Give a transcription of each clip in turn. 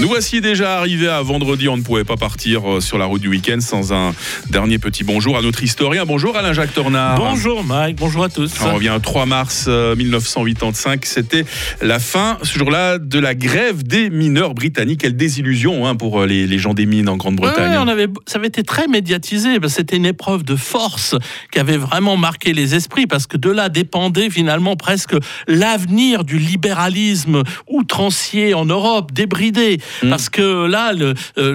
Nous voici déjà arrivés à vendredi. On ne pouvait pas partir euh, sur la route du week-end sans un dernier petit bonjour à notre historien. Bonjour Alain-Jacques Tornard. Bonjour Mike, bonjour à tous. On revient 3 mars 1985. Euh, C'était la fin, ce jour-là, de la grève des mineurs britanniques. Quelle désillusion hein, pour euh, les, gens des mines en Grande-Bretagne. Ouais, on avait, ça avait été très médiatisé. C'était une épreuve de force qui avait vraiment marqué les esprits parce que de là dépendait finalement presque l'avenir du libéralisme outrancier en Europe, débridé. Mm. Parce que là, euh,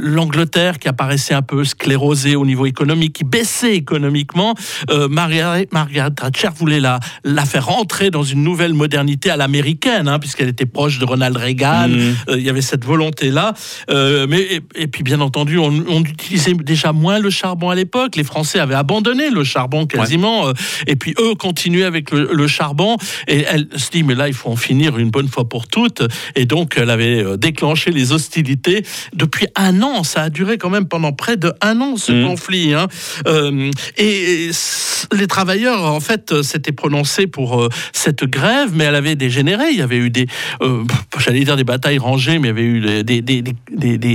l'Angleterre qui apparaissait un peu sclérosée au niveau économique, qui baissait économiquement, euh, Margaret, Thatcher voulait la, la faire rentrer dans une nouvelle modernité à l'américaine, hein, puisqu'elle était proche de Ronald Reagan. Mm. Euh, il y avait cette volonté-là. mais et, puis bien entendu, on, utilisait déjà moins le charbon à l'époque. Les Français avaient abandonné le charbon quasiment. et puis eux continuaient avec le, le, charbon. Et elle se dit mais là il faut en finir une bonne fois pour toutes. Et donc elle avait déclenché les hostilités depuis un an. Ça a duré quand même pendant près de un an ce mmh. conflit. Hein. Euh, et, les travailleurs en fait s'étaient prononcés pour euh, cette grève, mais elle avait dégénéré. Il y avait eu des, euh, j'allais dire des batailles rangées, mais il y avait eu des, des,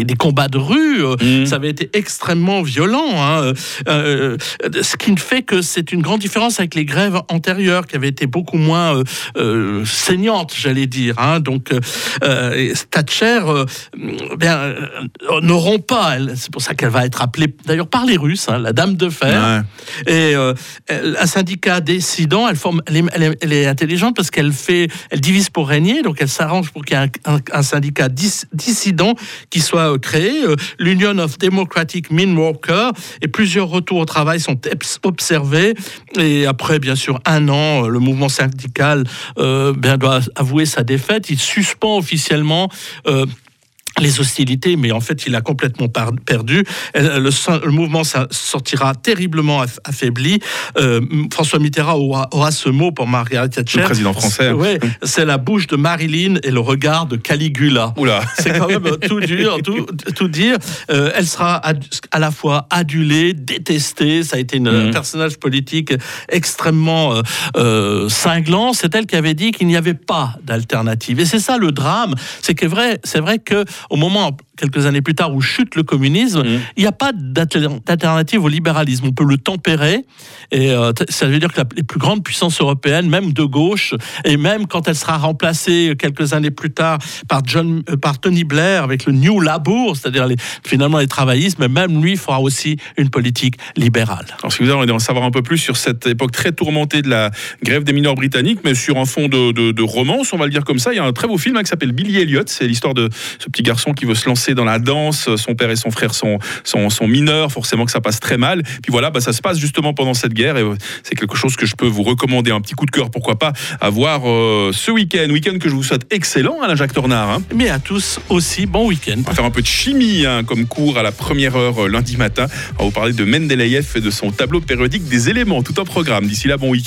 des, combats de rue. Mmh. Ça avait été extrêmement violent. Hein. ce qui ne fait que c'est une grande différence avec les grèves antérieures qui avaient été beaucoup moins saignantes, j'allais dire. Hein. Donc Thatcher euh, bien, euh, n'auront pas. C'est pour ça qu'elle va être appelée, d'ailleurs, par les Russes, hein, la Dame de Fer. Et euh, un syndicat décidant, elle, forme, elle, est, intelligente parce qu'elle fait, elle divise pour régner, donc elle s'arrange pour qu'il y ait un, syndicat dissident qui soit créé, l'Union of Democratic Mean Workers, et plusieurs retours au travail sont observés. Et après, bien sûr, un an, le mouvement syndical bien, doit avouer sa défaite. Il suspend officiellement les hostilités, mais en fait, il a complètement perdu. Le, le mouvement sortira terriblement affaibli. Euh, François Mitterrand aura, ce mot pour Margaret Thatcher. Le président français. Ouais, c'est la bouche de Marilyn et le regard de Caligula. Oula. C'est quand même tout dur, tout, tout dire. Euh, elle sera à la fois adulée, détestée. Ça a été un mhm. personnage politique extrêmement euh, cinglant. C'est elle qui avait dit qu'il n'y avait pas d'alternative. Et c'est ça le drame. C'est que vrai, c'est vrai que au moment quelques années plus tard, où chute le communisme, mmh. il n'y a pas d'alternative au libéralisme. On peut le tempérer, et euh, ça veut dire que les plus grandes puissances européennes, même de gauche, et même quand elle sera remplacée quelques années plus tard par, John, euh, par Tony Blair avec le New Labour, c'est-à-dire finalement les travaillistes, mais même lui fera aussi une politique libérale. Alors, si vous avez en savoir un peu plus sur cette époque très tourmentée de la grève des mineurs britanniques, mais sur un fond de, romance, on va le dire comme ça, il y a un très beau film hein, qui s'appelle Billy Elliot. C'est l'histoire de ce petit garçon qui veut se lancer dans la danse. Son père et son frère sont, sont, mineurs, forcément que ça passe très mal. Puis voilà, bah, ça se passe justement pendant cette guerre et euh, c'est quelque chose que je peux vous recommander. Un petit coup de cœur, pourquoi pas, à voir euh, ce week-end. Week-end que je vous souhaite excellent, Alain Jacques Tornard. Hein. Mais à tous aussi, bon week-end. On va faire un peu de chimie hein, comme cours à la première heure euh, lundi matin. On va vous parler de Mendeleïev et de son tableau périodique des éléments. Tout un programme. D'ici là, bon week-end.